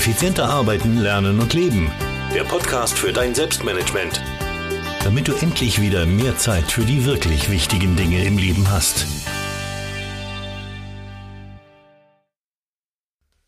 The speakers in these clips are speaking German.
Effizienter arbeiten, lernen und leben. Der Podcast für dein Selbstmanagement. Damit du endlich wieder mehr Zeit für die wirklich wichtigen Dinge im Leben hast.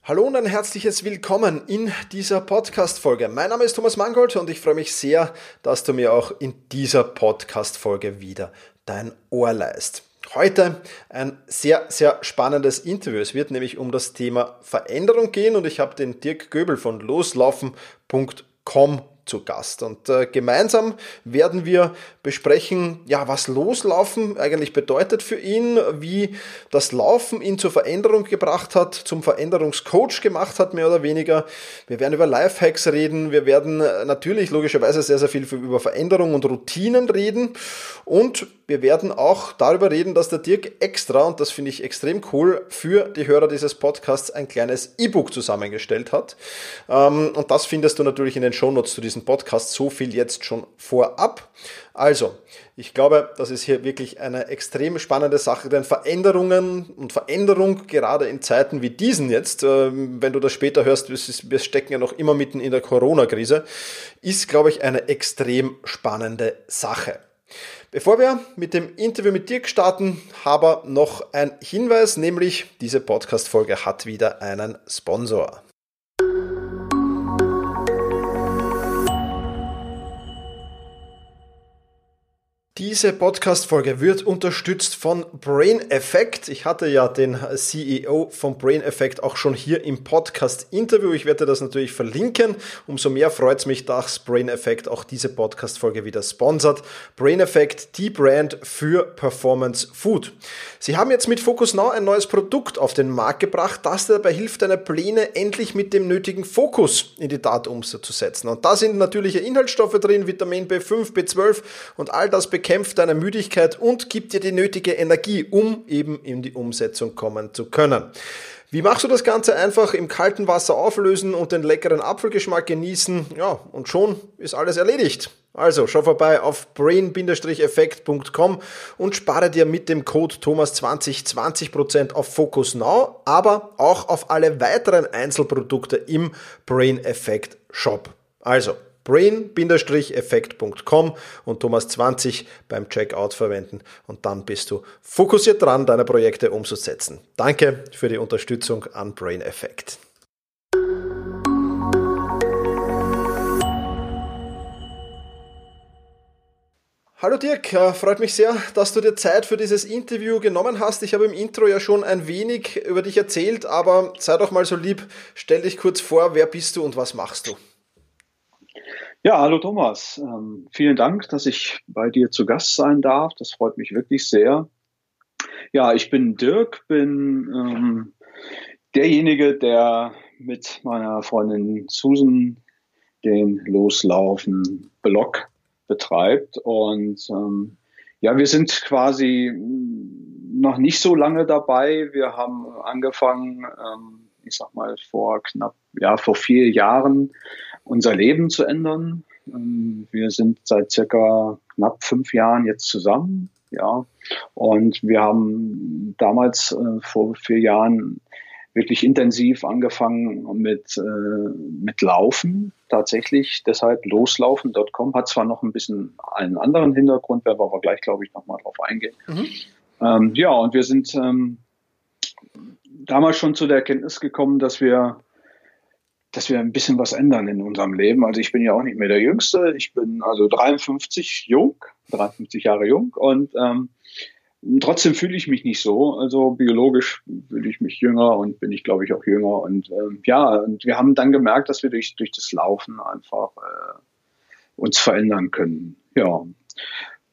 Hallo und ein herzliches Willkommen in dieser Podcast-Folge. Mein Name ist Thomas Mangold und ich freue mich sehr, dass du mir auch in dieser Podcast-Folge wieder dein Ohr leist. Heute ein sehr, sehr spannendes Interview. Es wird nämlich um das Thema Veränderung gehen und ich habe den Dirk Göbel von loslaufen.com zu Gast. Und äh, gemeinsam werden wir besprechen, ja, was Loslaufen eigentlich bedeutet für ihn, wie das Laufen ihn zur Veränderung gebracht hat, zum Veränderungscoach gemacht hat, mehr oder weniger. Wir werden über Lifehacks reden. Wir werden äh, natürlich logischerweise sehr, sehr viel über Veränderung und Routinen reden. Und wir werden auch darüber reden, dass der Dirk extra, und das finde ich extrem cool, für die Hörer dieses Podcasts ein kleines E-Book zusammengestellt hat. Ähm, und das findest du natürlich in den Shownotes zu diesem Podcast. So viel jetzt schon vorab. Also, ich glaube, das ist hier wirklich eine extrem spannende Sache, denn Veränderungen und Veränderung, gerade in Zeiten wie diesen jetzt, ähm, wenn du das später hörst, wir stecken ja noch immer mitten in der Corona-Krise, ist, glaube ich, eine extrem spannende Sache. Bevor wir mit dem Interview mit Dirk starten, habe noch ein Hinweis, nämlich diese Podcast-Folge hat wieder einen Sponsor. Diese Podcast-Folge wird unterstützt von Brain Effect. Ich hatte ja den CEO von Brain Effect auch schon hier im Podcast-Interview. Ich werde das natürlich verlinken. Umso mehr freut es mich, dass Brain Effect auch diese Podcast-Folge wieder sponsert. Brain Effect, die Brand für Performance Food. Sie haben jetzt mit Focus Now ein neues Produkt auf den Markt gebracht, das dabei hilft, deine Pläne endlich mit dem nötigen Fokus in die Tat umzusetzen. Und da sind natürliche Inhaltsstoffe drin, Vitamin B5, B12 und all das bekämpft deine Müdigkeit und gibt dir die nötige Energie, um eben in die Umsetzung kommen zu können. Wie machst du das Ganze? Einfach im kalten Wasser auflösen und den leckeren Apfelgeschmack genießen. Ja, und schon ist alles erledigt. Also schau vorbei auf brain-effekt.com und spare dir mit dem Code Thomas20 20% auf Focus Now, aber auch auf alle weiteren Einzelprodukte im Brain Effect Shop. Also brain-effekt.com und Thomas20 beim Checkout verwenden und dann bist du fokussiert dran, deine Projekte umzusetzen. Danke für die Unterstützung an Brain Effect. Hallo Dirk, äh, freut mich sehr, dass du dir Zeit für dieses Interview genommen hast. Ich habe im Intro ja schon ein wenig über dich erzählt, aber sei doch mal so lieb, stell dich kurz vor, wer bist du und was machst du? Ja, hallo Thomas. Ähm, vielen Dank, dass ich bei dir zu Gast sein darf. Das freut mich wirklich sehr. Ja, ich bin Dirk, bin ähm, derjenige, der mit meiner Freundin Susan den Loslaufen Blog betreibt. Und ähm, ja, wir sind quasi noch nicht so lange dabei. Wir haben angefangen, ähm, ich sag mal, vor knapp, ja, vor vier Jahren unser Leben zu ändern. Ähm, wir sind seit circa knapp fünf Jahren jetzt zusammen, ja. Und wir haben damals äh, vor vier Jahren wirklich intensiv angefangen mit, äh, mit Laufen tatsächlich. Deshalb loslaufen.com hat zwar noch ein bisschen einen anderen Hintergrund, werden wir aber gleich, glaube ich, nochmal drauf eingehen. Mhm. Ähm, ja, und wir sind ähm, damals schon zu der Erkenntnis gekommen, dass wir dass wir ein bisschen was ändern in unserem Leben. Also ich bin ja auch nicht mehr der Jüngste. Ich bin also 53 jung, 53 Jahre jung und ähm, trotzdem fühle ich mich nicht so. Also biologisch fühle ich mich jünger und bin ich, glaube ich, auch jünger. Und ähm, ja, und wir haben dann gemerkt, dass wir durch, durch das Laufen einfach äh, uns verändern können. Ja,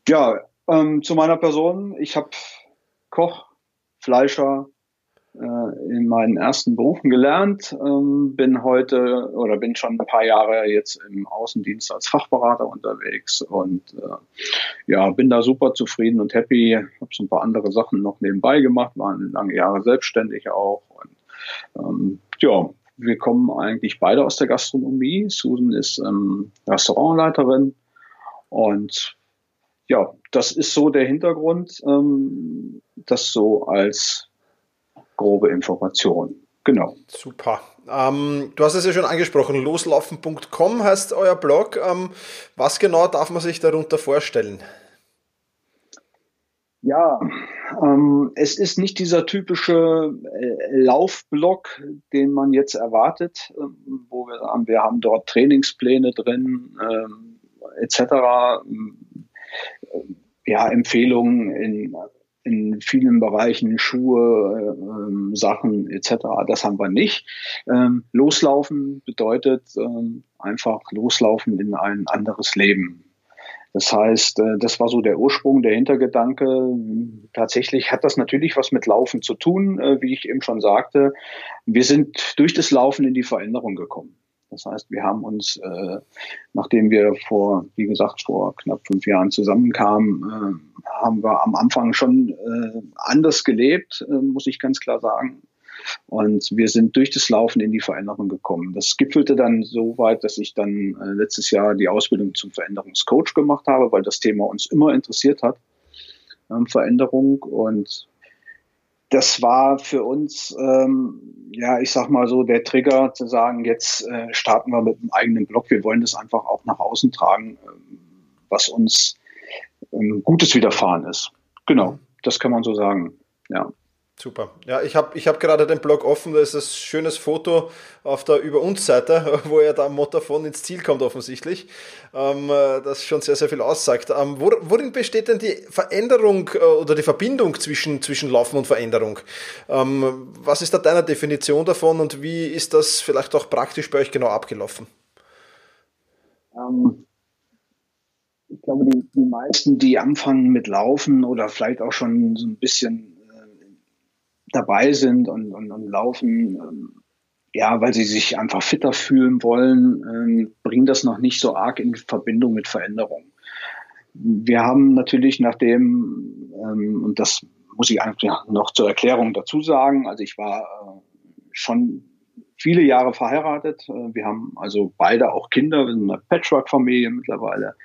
ja ähm, zu meiner Person. Ich habe Koch, Fleischer, äh, in meinen ersten Berufen gelernt, ähm, bin heute oder bin schon ein paar Jahre jetzt im Außendienst als Fachberater unterwegs und äh, ja, bin da super zufrieden und happy. Habe so ein paar andere Sachen noch nebenbei gemacht, waren lange Jahre selbstständig auch und ähm, ja, wir kommen eigentlich beide aus der Gastronomie. Susan ist ähm, Restaurantleiterin und ja, das ist so der Hintergrund, ähm, das so als grobe Information. Genau. Super. Ähm, du hast es ja schon angesprochen, loslaufen.com heißt euer Blog. Ähm, was genau darf man sich darunter vorstellen? Ja, ähm, es ist nicht dieser typische äh, Laufblock, den man jetzt erwartet, äh, wo wir sagen, wir haben dort Trainingspläne drin, äh, etc. Äh, ja, Empfehlungen in, in vielen Bereichen, Schuhe, äh, Sachen etc. Das haben wir nicht. Ähm, loslaufen bedeutet ähm, einfach loslaufen in ein anderes Leben. Das heißt, äh, das war so der Ursprung, der Hintergedanke. Tatsächlich hat das natürlich was mit Laufen zu tun, äh, wie ich eben schon sagte. Wir sind durch das Laufen in die Veränderung gekommen. Das heißt, wir haben uns, äh, nachdem wir vor, wie gesagt, vor knapp fünf Jahren zusammenkamen, haben wir am Anfang schon anders gelebt, muss ich ganz klar sagen. Und wir sind durch das Laufen in die Veränderung gekommen. Das gipfelte dann so weit, dass ich dann äh, letztes Jahr die Ausbildung zum Veränderungscoach gemacht habe, weil das Thema uns immer interessiert hat, ähm, Veränderung. Und das war für uns, ähm, ja, ich sag mal so, der Trigger zu sagen, jetzt äh, starten wir mit einem eigenen Blog. Wir wollen das einfach auch nach außen tragen, äh, was uns ähm, Gutes widerfahren ist. Genau, das kann man so sagen. Ja. Super. Ja, ich habe ich hab gerade den Blog offen, da ist ein schönes Foto auf der Über uns Seite, wo er da am Motorphone ins Ziel kommt offensichtlich, ähm, äh, das schon sehr, sehr viel aussagt. Ähm, worin besteht denn die Veränderung äh, oder die Verbindung zwischen, zwischen Laufen und Veränderung? Ähm, was ist da deine Definition davon und wie ist das vielleicht auch praktisch bei euch genau abgelaufen? Ähm, ich glaube, die, die meisten, die anfangen mit Laufen oder vielleicht auch schon so ein bisschen dabei sind und, und, und laufen, ähm, ja, weil sie sich einfach fitter fühlen wollen, ähm, bringen das noch nicht so arg in Verbindung mit Veränderung. Wir haben natürlich nachdem, ähm, und das muss ich eigentlich noch zur Erklärung dazu sagen, also ich war äh, schon viele Jahre verheiratet. Äh, wir haben also beide auch Kinder, wir sind eine Patchwork-Familie mittlerweile.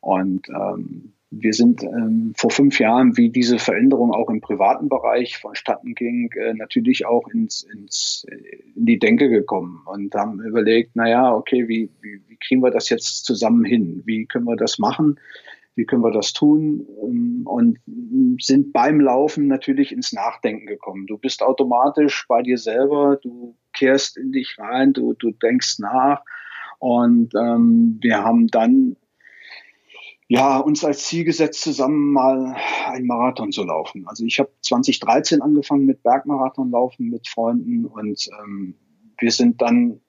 Und ähm, wir sind ähm, vor fünf Jahren, wie diese Veränderung auch im privaten Bereich vonstatten ging, äh, natürlich auch ins, ins, äh, in die Denke gekommen und haben überlegt, naja, okay, wie, wie, wie kriegen wir das jetzt zusammen hin? Wie können wir das machen? Wie können wir das tun? Ähm, und sind beim Laufen natürlich ins Nachdenken gekommen. Du bist automatisch bei dir selber, du kehrst in dich rein, du, du denkst nach. Und ähm, wir haben dann ja, uns als Ziel gesetzt, zusammen mal einen Marathon zu laufen. Also ich habe 2013 angefangen mit Bergmarathonlaufen mit Freunden und ähm, wir sind dann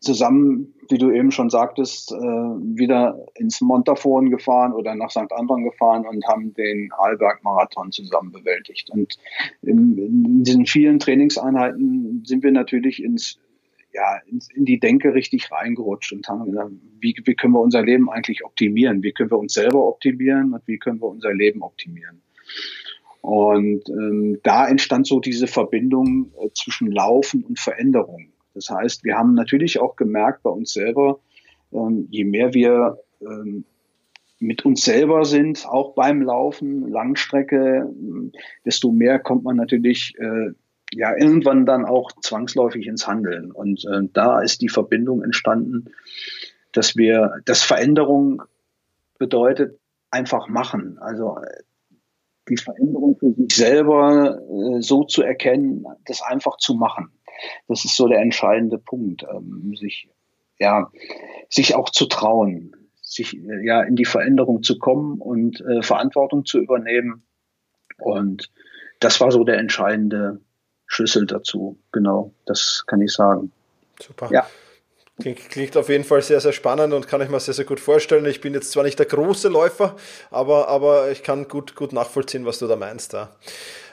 zusammen, wie du eben schon sagtest, äh, wieder ins Montafon gefahren oder nach St. Anton gefahren und haben den Arlberg-Marathon zusammen bewältigt. Und in, in diesen vielen Trainingseinheiten sind wir natürlich ins ja, in, in, die Denke richtig reingerutscht und haben gesagt, wie, wie können wir unser Leben eigentlich optimieren? Wie können wir uns selber optimieren und wie können wir unser Leben optimieren? Und ähm, da entstand so diese Verbindung äh, zwischen Laufen und Veränderung. Das heißt, wir haben natürlich auch gemerkt bei uns selber, ähm, je mehr wir ähm, mit uns selber sind, auch beim Laufen, Langstrecke, desto mehr kommt man natürlich äh, ja irgendwann dann auch zwangsläufig ins Handeln. Und äh, da ist die Verbindung entstanden, dass wir, dass Veränderung bedeutet einfach machen. Also die Veränderung für sich selber äh, so zu erkennen, das einfach zu machen. Das ist so der entscheidende Punkt, ähm, sich ja sich auch zu trauen, sich äh, ja in die Veränderung zu kommen und äh, Verantwortung zu übernehmen. Und das war so der entscheidende Schlüssel dazu. Genau, das kann ich sagen. Super. Ja. Klingt, klingt, auf jeden Fall sehr, sehr spannend und kann ich mir sehr, sehr gut vorstellen. Ich bin jetzt zwar nicht der große Läufer, aber, aber ich kann gut, gut nachvollziehen, was du da meinst. Da.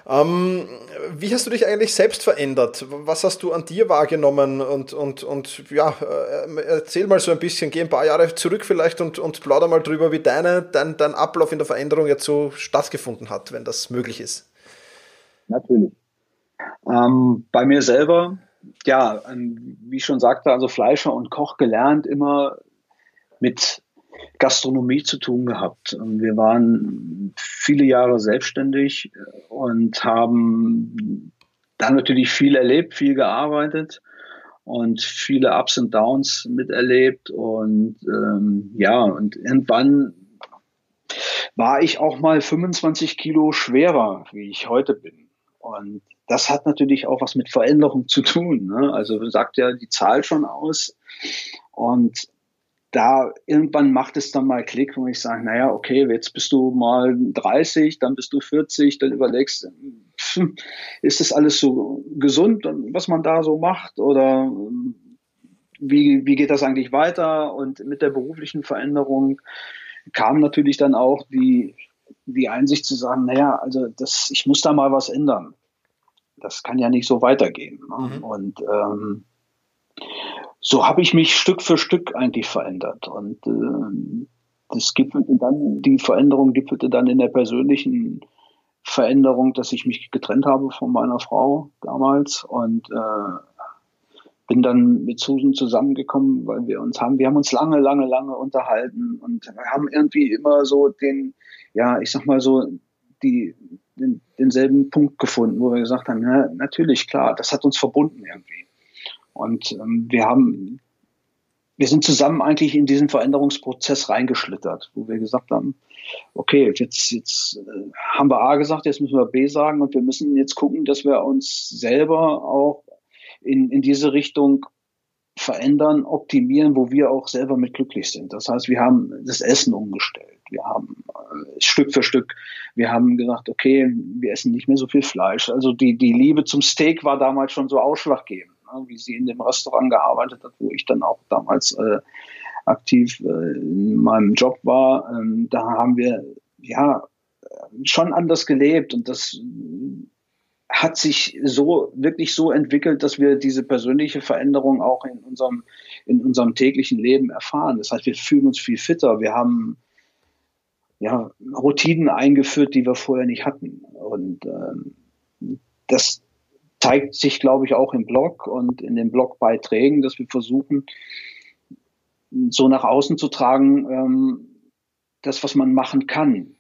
Ähm, wie hast du dich eigentlich selbst verändert? Was hast du an dir wahrgenommen? Und, und, und ja, äh, erzähl mal so ein bisschen, geh ein paar Jahre zurück vielleicht und, und plauder mal drüber, wie deine, dein, dein Ablauf in der Veränderung jetzt so stattgefunden hat, wenn das möglich ist. Natürlich. Ähm, bei mir selber, ja, ähm, wie ich schon sagte, also Fleischer und Koch gelernt, immer mit Gastronomie zu tun gehabt. Wir waren viele Jahre selbstständig und haben da natürlich viel erlebt, viel gearbeitet und viele Ups und Downs miterlebt. Und ähm, ja, und irgendwann war ich auch mal 25 Kilo schwerer, wie ich heute bin. Und das hat natürlich auch was mit Veränderung zu tun. Ne? Also sagt ja die Zahl schon aus. Und da irgendwann macht es dann mal Klick, wo ich sage, naja, okay, jetzt bist du mal 30, dann bist du 40, dann überlegst, hm, ist das alles so gesund, was man da so macht oder wie, wie geht das eigentlich weiter? Und mit der beruflichen Veränderung kam natürlich dann auch die, die Einsicht zu sagen, naja, also das, ich muss da mal was ändern. Das kann ja nicht so weitergehen. Ne? Mhm. Und ähm, so habe ich mich Stück für Stück eigentlich verändert. Und äh, das gipfelte dann, die Veränderung gipfelte dann in der persönlichen Veränderung, dass ich mich getrennt habe von meiner Frau damals und äh, bin dann mit Susan zusammengekommen, weil wir uns haben, wir haben uns lange, lange, lange unterhalten und haben irgendwie immer so den, ja, ich sag mal so, die, den, denselben Punkt gefunden, wo wir gesagt haben, ja, natürlich, klar, das hat uns verbunden irgendwie. Und ähm, wir haben, wir sind zusammen eigentlich in diesen Veränderungsprozess reingeschlittert, wo wir gesagt haben, okay, jetzt, jetzt äh, haben wir A gesagt, jetzt müssen wir B sagen und wir müssen jetzt gucken, dass wir uns selber auch in, in diese Richtung verändern, optimieren, wo wir auch selber mit glücklich sind. Das heißt, wir haben das Essen umgestellt. Wir haben äh, Stück für Stück, wir haben gesagt, okay, wir essen nicht mehr so viel Fleisch. Also die, die Liebe zum Steak war damals schon so ausschlaggebend ne, wie sie in dem Restaurant gearbeitet hat, wo ich dann auch damals äh, aktiv äh, in meinem Job war. Ähm, da haben wir ja schon anders gelebt und das hat sich so wirklich so entwickelt, dass wir diese persönliche Veränderung auch in unserem in unserem täglichen Leben erfahren. Das heißt, wir fühlen uns viel fitter. Wir haben ja Routinen eingeführt, die wir vorher nicht hatten. Und ähm, das zeigt sich, glaube ich, auch im Blog und in den Blogbeiträgen, dass wir versuchen, so nach außen zu tragen, ähm, das, was man machen kann.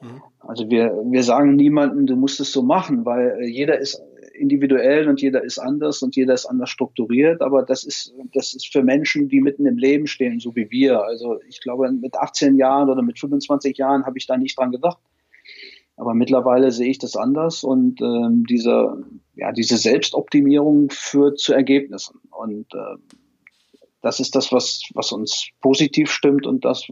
Mhm. Also wir, wir sagen niemandem, du musst es so machen, weil äh, jeder ist individuell und jeder ist anders und jeder ist anders strukturiert, aber das ist, das ist für Menschen, die mitten im Leben stehen, so wie wir. Also ich glaube, mit 18 Jahren oder mit 25 Jahren habe ich da nicht dran gedacht. Aber mittlerweile sehe ich das anders und ähm, diese, ja, diese Selbstoptimierung führt zu Ergebnissen. Und äh, das ist das, was, was uns positiv stimmt und das,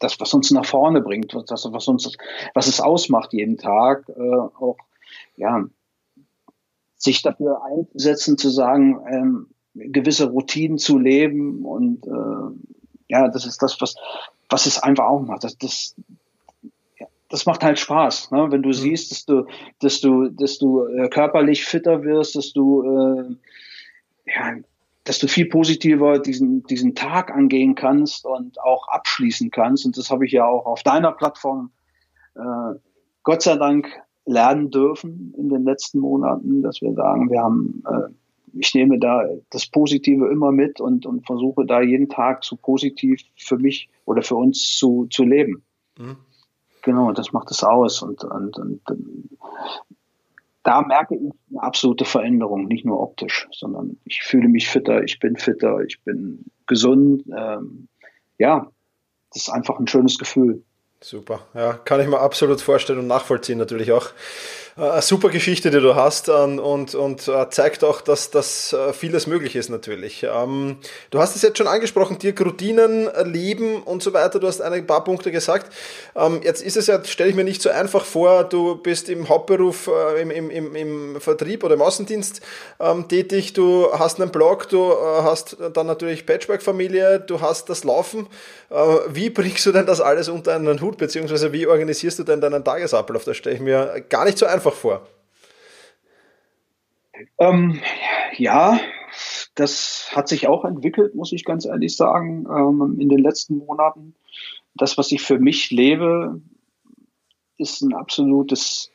das, was uns nach vorne bringt, das, was uns, was es ausmacht jeden Tag, äh, auch, ja, sich dafür einzusetzen, zu sagen, ähm, gewisse Routinen zu leben und äh, ja, das ist das, was, was es einfach auch macht. Das, das, das macht halt Spaß, ne? wenn du mhm. siehst, dass du, dass du, dass du äh, körperlich fitter wirst, dass du, äh, ja, dass du viel positiver diesen, diesen Tag angehen kannst und auch abschließen kannst. Und das habe ich ja auch auf deiner Plattform äh, Gott sei Dank lernen dürfen in den letzten Monaten, dass wir sagen, wir haben, äh, ich nehme da das Positive immer mit und, und versuche da jeden Tag so positiv für mich oder für uns zu, zu leben. Mhm. Genau, das macht es aus. Und, und, und, da merke ich eine absolute Veränderung, nicht nur optisch, sondern ich fühle mich fitter, ich bin fitter, ich bin gesund. Ähm, ja, das ist einfach ein schönes Gefühl. Super, ja, kann ich mir absolut vorstellen und nachvollziehen natürlich auch. Äh, eine super Geschichte, die du hast ähm, und, und äh, zeigt auch, dass das äh, vieles möglich ist natürlich. Ähm, du hast es jetzt schon angesprochen, Dirk, Routinen, Leben und so weiter. Du hast ein paar Punkte gesagt. Ähm, jetzt ist es ja, stelle ich mir nicht so einfach vor, du bist im Hauptberuf im, im, im, im Vertrieb oder im Außendienst tätig, du hast einen Blog, du hast dann natürlich Patchwork-Familie, du hast das Laufen. Wie bringst du denn das alles unter einen Hut, beziehungsweise wie organisierst du denn deinen Tagesablauf? Das stelle ich mir gar nicht so einfach einfach vor? Ähm, ja, das hat sich auch entwickelt, muss ich ganz ehrlich sagen, ähm, in den letzten Monaten. Das, was ich für mich lebe, ist ein absolutes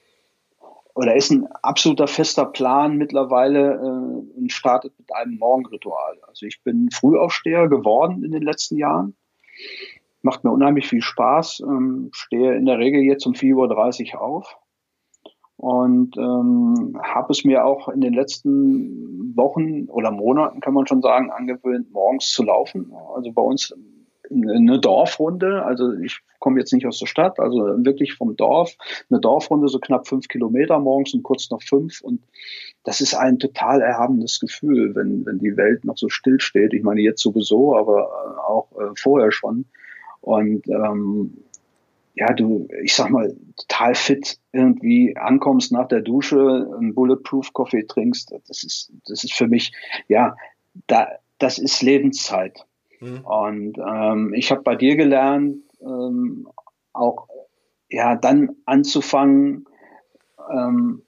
oder ist ein absoluter fester Plan mittlerweile äh, und startet mit einem Morgenritual. Also ich bin Frühaufsteher geworden in den letzten Jahren. Macht mir unheimlich viel Spaß. Ähm, stehe in der Regel jetzt um 4.30 Uhr auf und ähm, habe es mir auch in den letzten Wochen oder Monaten, kann man schon sagen, angewöhnt, morgens zu laufen. Also bei uns eine Dorfrunde, also ich komme jetzt nicht aus der Stadt, also wirklich vom Dorf, eine Dorfrunde, so knapp fünf Kilometer morgens und kurz noch fünf und das ist ein total erhabenes Gefühl, wenn, wenn die Welt noch so still steht. Ich meine jetzt sowieso, aber äh, auch äh, vorher schon. Und ähm, ja, du, ich sag mal, total fit irgendwie ankommst nach der Dusche, einen Bulletproof Coffee trinkst, das ist, das ist für mich, ja, da, das ist Lebenszeit. Mhm. Und ähm, ich habe bei dir gelernt, ähm, auch ja dann anzufangen, ähm,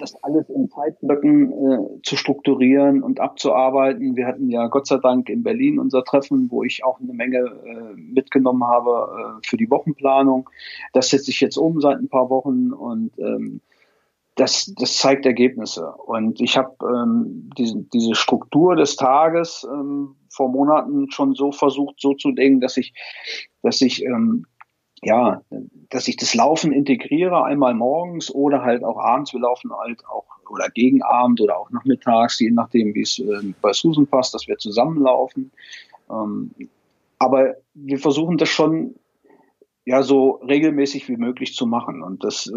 das alles in Zeitblöcken äh, zu strukturieren und abzuarbeiten. Wir hatten ja Gott sei Dank in Berlin unser Treffen, wo ich auch eine Menge äh, mitgenommen habe äh, für die Wochenplanung. Das setze ich jetzt um seit ein paar Wochen und ähm, das, das zeigt Ergebnisse. Und ich habe ähm, diese, diese Struktur des Tages ähm, vor Monaten schon so versucht, so zu denken, dass ich, dass ich ähm, ja, dass ich das Laufen integriere, einmal morgens oder halt auch abends. Wir laufen halt auch oder gegen Abend oder auch nachmittags, je nachdem, wie es äh, bei Susan passt, dass wir zusammenlaufen. Ähm, aber wir versuchen das schon ja so regelmäßig wie möglich zu machen. Und das,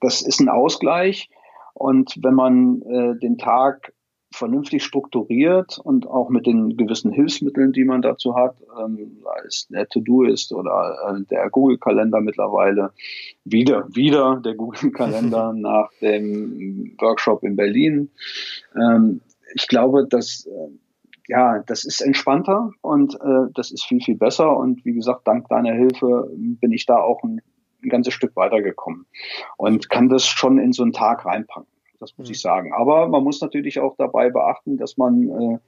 das ist ein Ausgleich. Und wenn man äh, den Tag vernünftig strukturiert und auch mit den gewissen Hilfsmitteln, die man dazu hat, ähm, es der To-Do ist oder äh, der Google-Kalender mittlerweile, wieder, wieder der Google-Kalender nach dem Workshop in Berlin. Ähm, ich glaube, dass äh, ja, das ist entspannter und äh, das ist viel, viel besser. Und wie gesagt, dank deiner Hilfe bin ich da auch ein, ein ganzes Stück weitergekommen und kann das schon in so einen Tag reinpacken. Das muss mhm. ich sagen. Aber man muss natürlich auch dabei beachten, dass man äh,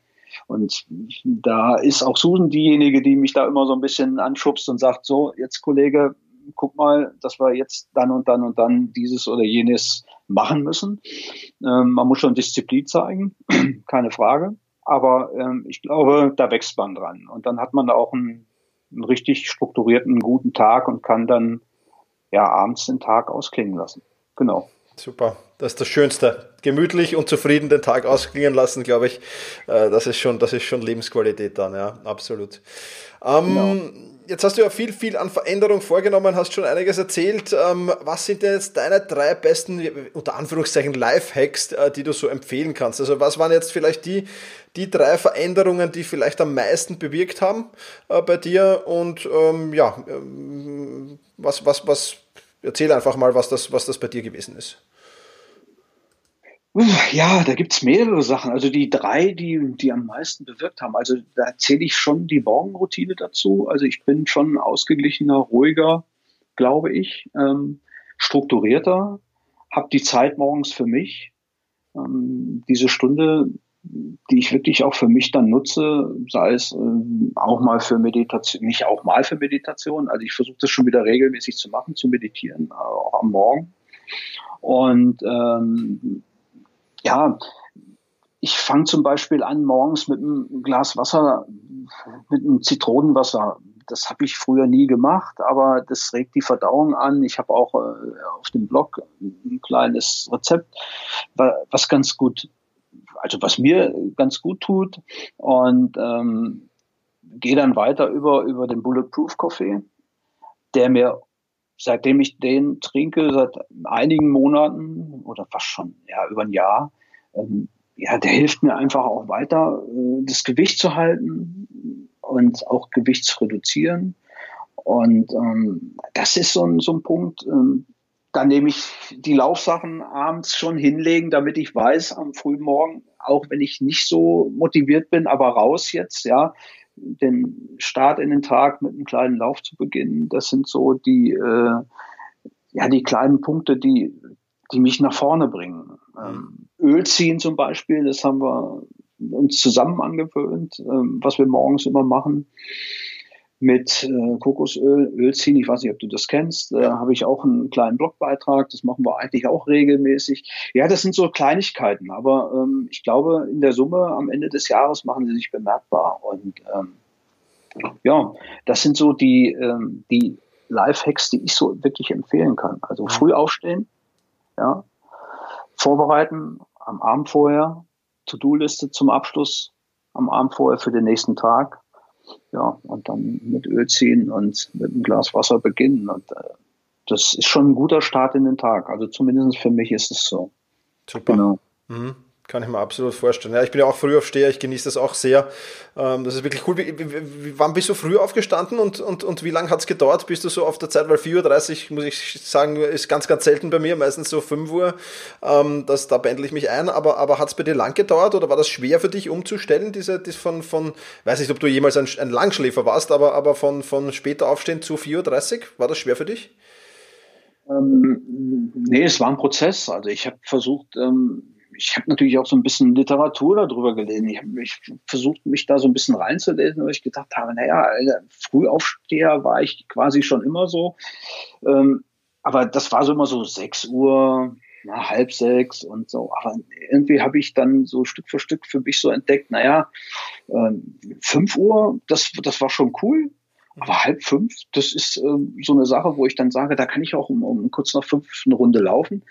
und da ist auch Susan diejenige, die mich da immer so ein bisschen anschubst und sagt, so, jetzt Kollege, guck mal, dass wir jetzt dann und dann und dann dieses oder jenes machen müssen. Ähm, man muss schon Disziplin zeigen, keine Frage. Aber ähm, ich glaube, da wächst man dran. Und dann hat man auch einen, einen richtig strukturierten, guten Tag und kann dann ja abends den Tag ausklingen lassen. Genau. Super, das ist das Schönste. Gemütlich und zufrieden den Tag ausklingen lassen, glaube ich. Äh, das ist schon, das ist schon Lebensqualität dann, ja, absolut. Ähm, genau. Jetzt hast du ja viel, viel an Veränderung vorgenommen, hast schon einiges erzählt. Ähm, was sind denn jetzt deine drei besten, unter Anführungszeichen, Lifehacks, äh, die du so empfehlen kannst? Also was waren jetzt vielleicht die, die drei Veränderungen, die vielleicht am meisten bewirkt haben äh, bei dir? Und ähm, ja, ähm, was, was, was, erzähl einfach mal, was das, was das bei dir gewesen ist. Ja, da gibt's mehrere Sachen. Also die drei, die, die am meisten bewirkt haben. Also da zähle ich schon die Morgenroutine dazu. Also ich bin schon ausgeglichener, ruhiger, glaube ich, ähm, strukturierter, habe die Zeit morgens für mich. Ähm, diese Stunde, die ich wirklich auch für mich dann nutze, sei es ähm, auch mal für Meditation, nicht auch mal für Meditation. Also ich versuche das schon wieder regelmäßig zu machen, zu meditieren, auch am Morgen. Und ähm, ja, ich fange zum Beispiel an morgens mit einem Glas Wasser, mit einem Zitronenwasser. Das habe ich früher nie gemacht, aber das regt die Verdauung an. Ich habe auch äh, auf dem Blog ein kleines Rezept, was ganz gut, also was mir ganz gut tut. Und ähm, gehe dann weiter über, über den Bulletproof Coffee, der mir seitdem ich den trinke, seit einigen Monaten oder fast schon ja, über ein Jahr, ähm, ja, der hilft mir einfach auch weiter, äh, das Gewicht zu halten und auch Gewicht zu reduzieren. Und ähm, das ist so ein, so ein Punkt. Ähm, da nehme ich die Laufsachen abends schon hinlegen, damit ich weiß, am frühen Morgen, auch wenn ich nicht so motiviert bin, aber raus jetzt, ja, den Start in den Tag mit einem kleinen Lauf zu beginnen. Das sind so die, äh, ja, die kleinen Punkte, die, die mich nach vorne bringen. Ähm, Öl ziehen zum Beispiel, das haben wir uns zusammen angewöhnt, ähm, was wir morgens immer machen mit äh, Kokosöl, Öl ziehen. Ich weiß nicht, ob du das kennst. Da äh, habe ich auch einen kleinen Blogbeitrag. Das machen wir eigentlich auch regelmäßig. Ja, das sind so Kleinigkeiten, aber ähm, ich glaube, in der Summe am Ende des Jahres machen sie sich bemerkbar. Und ähm, ja, das sind so die, ähm, die Lifehacks, die ich so wirklich empfehlen kann. Also mhm. früh aufstehen, ja, vorbereiten am Abend vorher, To-Do-Liste zum Abschluss am Abend vorher für den nächsten Tag. Ja, und dann mit Öl ziehen und mit einem Glas Wasser beginnen. Und äh, das ist schon ein guter Start in den Tag. Also zumindest für mich ist es so. Super. Genau. Mhm. Kann ich mir absolut vorstellen. Ja, ich bin ja auch Frühaufsteher, ich genieße das auch sehr. Ähm, das ist wirklich cool. Wie, wie, wann bist du früh aufgestanden und, und, und wie lange hat es gedauert? Bist du so auf der Zeit? Weil 4.30 Uhr, muss ich sagen, ist ganz, ganz selten bei mir, meistens so 5 Uhr. Ähm, das, da pendle ich mich ein. Aber, aber hat es bei dir lang gedauert oder war das schwer für dich umzustellen? Diese, das von, von, weiß nicht, ob du jemals ein, ein Langschläfer warst, aber, aber von, von später aufstehen zu 4.30 Uhr, war das schwer für dich? Ähm, nee, es war ein Prozess. Also ich habe versucht, ähm, ich habe natürlich auch so ein bisschen Literatur darüber gelesen. Ich habe ich versucht, mich da so ein bisschen reinzulesen, weil ich gedacht habe, naja, Frühaufsteher war ich quasi schon immer so. Ähm, aber das war so immer so sechs Uhr, na, halb sechs und so. Aber irgendwie habe ich dann so Stück für Stück für mich so entdeckt, naja, äh, fünf Uhr, das, das war schon cool. Aber halb fünf, das ist äh, so eine Sache, wo ich dann sage, da kann ich auch um, um kurz nach fünf eine Runde laufen.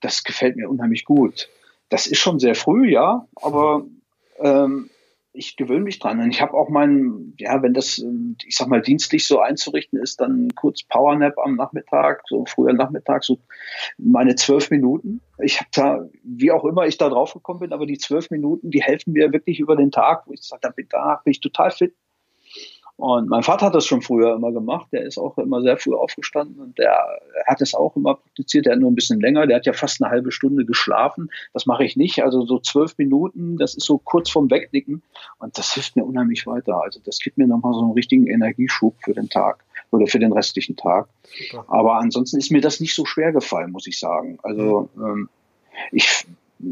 Das gefällt mir unheimlich gut das ist schon sehr früh, ja, aber ähm, ich gewöhne mich dran. Und ich habe auch meinen, ja, wenn das, ich sag mal, dienstlich so einzurichten ist, dann kurz Powernap am Nachmittag, so früher Nachmittag, so meine zwölf Minuten. Ich habe da, wie auch immer ich da drauf gekommen bin, aber die zwölf Minuten, die helfen mir wirklich über den Tag, wo ich sage, da danach bin ich total fit. Und mein Vater hat das schon früher immer gemacht. Der ist auch immer sehr früh aufgestanden und der hat es auch immer praktiziert. Der hat nur ein bisschen länger. Der hat ja fast eine halbe Stunde geschlafen. Das mache ich nicht. Also so zwölf Minuten, das ist so kurz vorm Wegnicken. Und das hilft mir unheimlich weiter. Also das gibt mir nochmal so einen richtigen Energieschub für den Tag oder für den restlichen Tag. Super. Aber ansonsten ist mir das nicht so schwer gefallen, muss ich sagen. Also ähm, ich,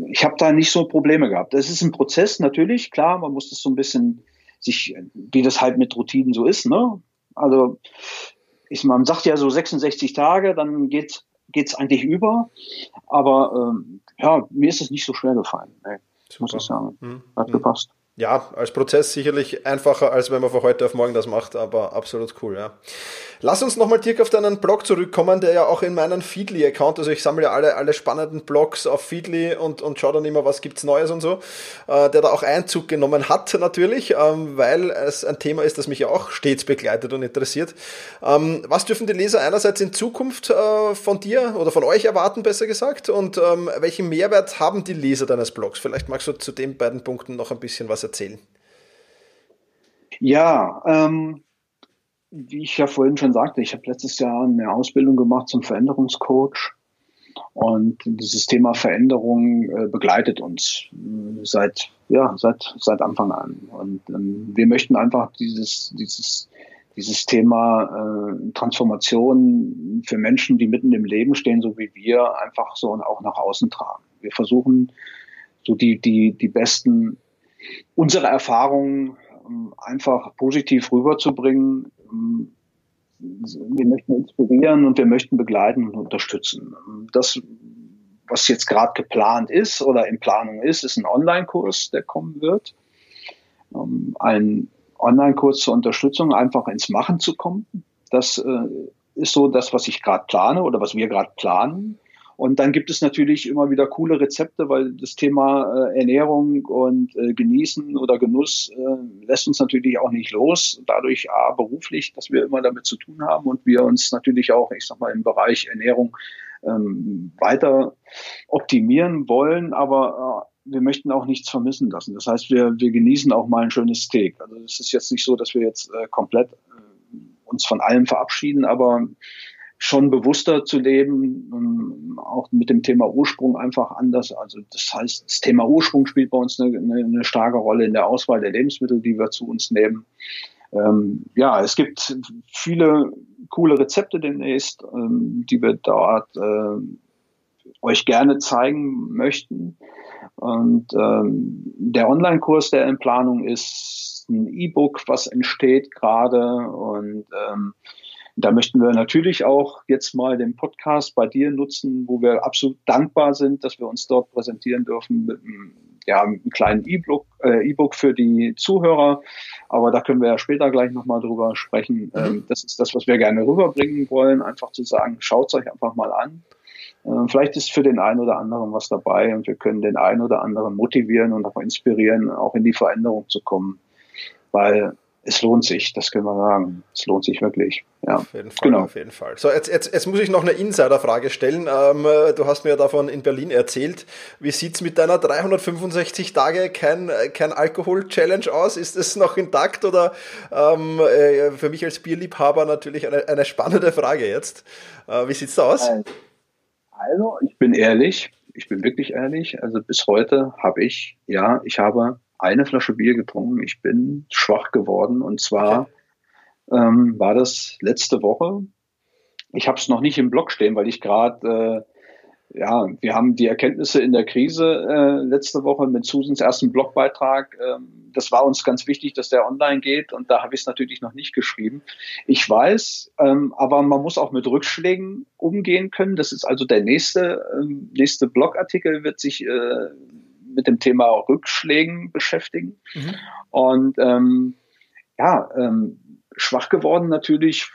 ich habe da nicht so Probleme gehabt. Das ist ein Prozess natürlich, klar, man muss das so ein bisschen sich, wie das halt mit Routinen so ist, ne? Also, ich, man sagt ja so 66 Tage, dann geht es eigentlich über. Aber ähm, ja, mir ist es nicht so schwer gefallen, nee, muss ich sagen. Mhm. Hat mhm. gepasst ja, als Prozess sicherlich einfacher, als wenn man von heute auf morgen das macht, aber absolut cool, ja. Lass uns nochmal, Dirk, auf deinen Blog zurückkommen, der ja auch in meinem Feedly-Account, also ich sammle ja alle, alle spannenden Blogs auf Feedly und, und schaue dann immer, was gibt's Neues und so, äh, der da auch Einzug genommen hat, natürlich, ähm, weil es ein Thema ist, das mich ja auch stets begleitet und interessiert. Ähm, was dürfen die Leser einerseits in Zukunft äh, von dir oder von euch erwarten, besser gesagt, und ähm, welchen Mehrwert haben die Leser deines Blogs? Vielleicht magst du zu den beiden Punkten noch ein bisschen was erzählen? Ja, ähm, wie ich ja vorhin schon sagte, ich habe letztes Jahr eine Ausbildung gemacht zum Veränderungscoach. Und dieses Thema Veränderung äh, begleitet uns äh, seit, ja, seit, seit Anfang an. Und ähm, wir möchten einfach dieses, dieses, dieses Thema äh, Transformation für Menschen, die mitten im Leben stehen, so wie wir, einfach so und auch nach außen tragen. Wir versuchen, so die, die, die besten unsere Erfahrungen ähm, einfach positiv rüberzubringen. Ähm, wir möchten inspirieren und wir möchten begleiten und unterstützen. Das, was jetzt gerade geplant ist oder in Planung ist, ist ein Online-Kurs, der kommen wird. Ähm, ein Online-Kurs zur Unterstützung, einfach ins Machen zu kommen. Das äh, ist so das, was ich gerade plane oder was wir gerade planen. Und dann gibt es natürlich immer wieder coole Rezepte, weil das Thema äh, Ernährung und äh, Genießen oder Genuss äh, lässt uns natürlich auch nicht los. Dadurch A, beruflich, dass wir immer damit zu tun haben und wir uns natürlich auch, ich sag mal, im Bereich Ernährung ähm, weiter optimieren wollen, aber äh, wir möchten auch nichts vermissen lassen. Das heißt, wir, wir genießen auch mal ein schönes Steak. Also es ist jetzt nicht so, dass wir jetzt äh, komplett äh, uns von allem verabschieden, aber schon bewusster zu leben, ähm, auch mit dem Thema Ursprung einfach anders. Also das heißt, das Thema Ursprung spielt bei uns eine, eine, starke Rolle in der Auswahl der Lebensmittel, die wir zu uns nehmen. Ähm, ja, es gibt viele coole Rezepte demnächst, ähm, die wir dort äh, euch gerne zeigen möchten. Und ähm, der Online-Kurs, der in Planung ist, ein E-Book, was entsteht gerade und ähm, da möchten wir natürlich auch jetzt mal den Podcast bei dir nutzen, wo wir absolut dankbar sind, dass wir uns dort präsentieren dürfen mit einem ja, einen kleinen E-Book äh, e für die Zuhörer, aber da können wir ja später gleich nochmal drüber sprechen. Mhm. Ähm, das ist das, was wir gerne rüberbringen wollen, einfach zu sagen, schaut es euch einfach mal an. Äh, vielleicht ist für den einen oder anderen was dabei und wir können den einen oder anderen motivieren und auch inspirieren, auch in die Veränderung zu kommen. Weil es lohnt sich, das können wir sagen. Es lohnt sich wirklich. Ja, auf jeden Fall. Genau. Auf jeden Fall. So, jetzt, jetzt, jetzt muss ich noch eine Insider-Frage stellen. Ähm, du hast mir davon in Berlin erzählt. Wie sieht es mit deiner 365 Tage kein, kein Alkohol-Challenge aus? Ist es noch intakt oder ähm, äh, für mich als Bierliebhaber natürlich eine, eine spannende Frage jetzt. Äh, wie sieht es da aus? Also, ich bin ehrlich. Ich bin wirklich ehrlich. Also bis heute habe ich, ja, ich habe eine Flasche Bier getrunken. Ich bin schwach geworden und zwar ähm, war das letzte Woche. Ich habe es noch nicht im Blog stehen, weil ich gerade, äh, ja, wir haben die Erkenntnisse in der Krise äh, letzte Woche mit Susans ersten Blogbeitrag. Ähm, das war uns ganz wichtig, dass der online geht und da habe ich es natürlich noch nicht geschrieben. Ich weiß, ähm, aber man muss auch mit Rückschlägen umgehen können. Das ist also der nächste, ähm, nächste Blogartikel wird sich äh, mit dem Thema Rückschlägen beschäftigen. Mhm. Und ähm, ja, ähm, schwach geworden natürlich,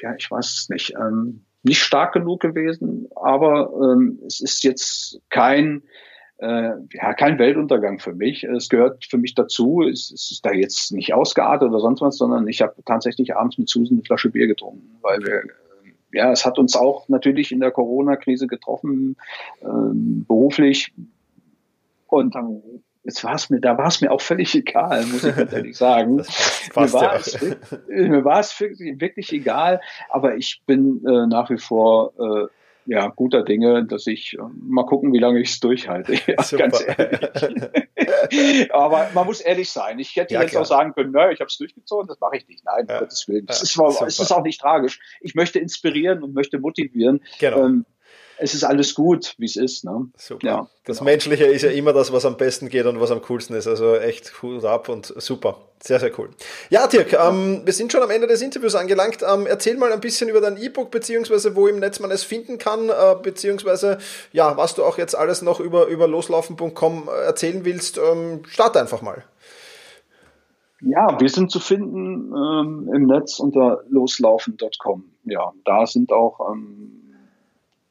ja, ich weiß es nicht, ähm, nicht stark genug gewesen, aber ähm, es ist jetzt kein, äh, ja, kein Weltuntergang für mich. Es gehört für mich dazu. Es, es ist da jetzt nicht ausgeartet oder sonst was, sondern ich habe tatsächlich abends mit Susan eine Flasche Bier getrunken, weil wir ähm, ja, es hat uns auch natürlich in der Corona-Krise getroffen, ähm, beruflich. Und dann, jetzt war es mir, da war es mir auch völlig egal, muss ich ganz ehrlich sagen. mir, war ja. es, mir war es wirklich, wirklich egal, aber ich bin äh, nach wie vor äh, ja, guter Dinge, dass ich äh, mal gucken, wie lange ich es durchhalte. Ja, ganz ehrlich. Aber man muss ehrlich sein. Ich hätte ja, jetzt klar. auch sagen können, nö, ich habe es durchgezogen, das mache ich nicht. Nein, ja. Gottes Willen. Das, ja, ist, es ist auch nicht tragisch. Ich möchte inspirieren und möchte motivieren. Genau. Ähm, es ist alles gut, wie es ist. Ne? Super. Ja, das genau. Menschliche ist ja immer das, was am besten geht und was am coolsten ist. Also echt Hut ab und super. Sehr, sehr cool. Ja, Dirk, ähm, wir sind schon am Ende des Interviews angelangt. Ähm, erzähl mal ein bisschen über dein E-Book, beziehungsweise wo im Netz man es finden kann, äh, beziehungsweise ja, was du auch jetzt alles noch über, über loslaufen.com erzählen willst. Ähm, start einfach mal. Ja, wir sind zu finden ähm, im Netz unter loslaufen.com. Ja, da sind auch ähm,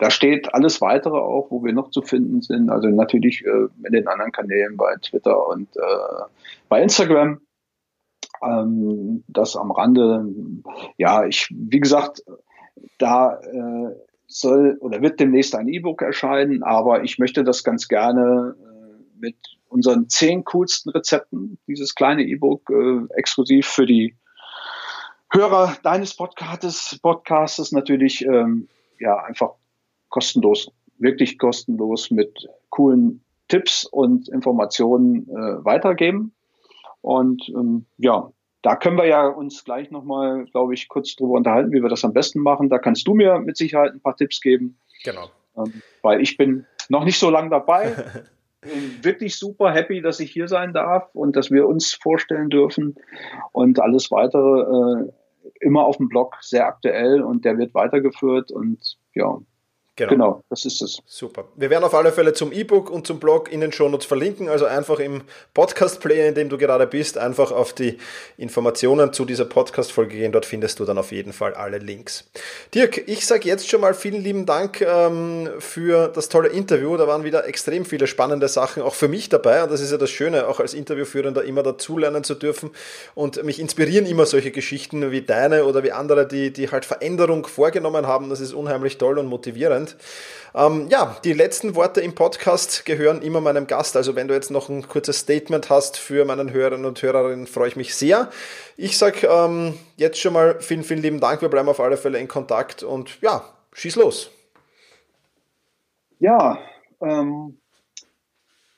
da steht alles weitere auch, wo wir noch zu finden sind. Also natürlich äh, in den anderen Kanälen bei Twitter und äh, bei Instagram. Ähm, das am Rande. Ja, ich, wie gesagt, da äh, soll oder wird demnächst ein E-Book erscheinen, aber ich möchte das ganz gerne äh, mit unseren zehn coolsten Rezepten, dieses kleine E-Book, äh, exklusiv für die Hörer deines Podcastes, Podcastes natürlich ähm, ja einfach kostenlos, wirklich kostenlos mit coolen Tipps und Informationen äh, weitergeben. Und ähm, ja, da können wir ja uns gleich nochmal, glaube ich, kurz drüber unterhalten, wie wir das am besten machen. Da kannst du mir mit Sicherheit ein paar Tipps geben. Genau. Ähm, weil ich bin noch nicht so lange dabei. bin wirklich super happy, dass ich hier sein darf und dass wir uns vorstellen dürfen. Und alles weitere äh, immer auf dem Blog sehr aktuell und der wird weitergeführt. Und ja, Genau. genau, das ist es. Super. Wir werden auf alle Fälle zum E-Book und zum Blog in den Shownotes verlinken. Also einfach im Podcast-Player, in dem du gerade bist, einfach auf die Informationen zu dieser Podcast-Folge gehen. Dort findest du dann auf jeden Fall alle Links. Dirk, ich sage jetzt schon mal vielen lieben Dank ähm, für das tolle Interview. Da waren wieder extrem viele spannende Sachen auch für mich dabei. Und das ist ja das Schöne, auch als Interviewführender immer dazulernen zu dürfen. Und mich inspirieren immer solche Geschichten wie deine oder wie andere, die, die halt Veränderung vorgenommen haben. Das ist unheimlich toll und motivierend Ähm, ja, die letzten Worte im Podcast gehören immer meinem Gast. Also wenn du jetzt noch ein kurzes Statement hast für meinen Hörerinnen und Hörerinnen, freue ich mich sehr. Ich sage ähm, jetzt schon mal vielen, vielen lieben Dank. Wir bleiben auf alle Fälle in Kontakt und ja, schieß los. Ja, ähm,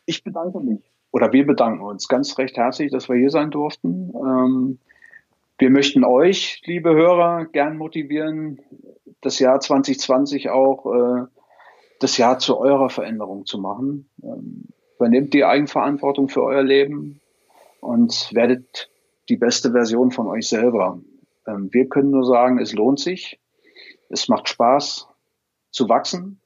ich bedanke mich oder wir bedanken uns ganz recht herzlich, dass wir hier sein durften. Ähm, wir möchten euch, liebe Hörer, gern motivieren, das Jahr 2020 auch äh, das Jahr zu eurer Veränderung zu machen. Ähm, übernehmt die Eigenverantwortung für euer Leben und werdet die beste Version von euch selber. Ähm, wir können nur sagen, es lohnt sich, es macht Spaß zu wachsen.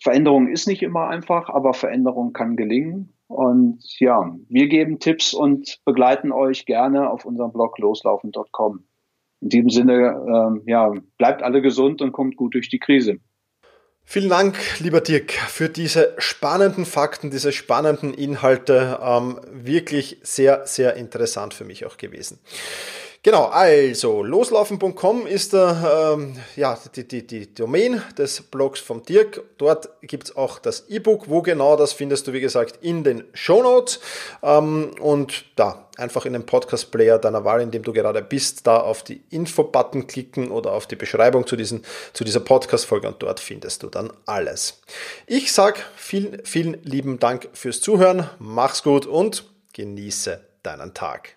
Veränderung ist nicht immer einfach, aber Veränderung kann gelingen. Und ja, wir geben Tipps und begleiten euch gerne auf unserem Blog loslaufen.com. In diesem Sinne, äh, ja, bleibt alle gesund und kommt gut durch die Krise. Vielen Dank, lieber Dirk, für diese spannenden Fakten, diese spannenden Inhalte. Ähm, wirklich sehr, sehr interessant für mich auch gewesen. Genau, also loslaufen.com ist der, ähm, ja, die, die, die Domain des Blogs vom Dirk. Dort gibt's auch das E-Book. Wo genau, das findest du, wie gesagt, in den Show Notes. Ähm, und da einfach in den Podcast-Player deiner Wahl, in dem du gerade bist, da auf die Info-Button klicken oder auf die Beschreibung zu, diesen, zu dieser Podcast-Folge und dort findest du dann alles. Ich sag vielen, vielen lieben Dank fürs Zuhören. Mach's gut und genieße deinen Tag.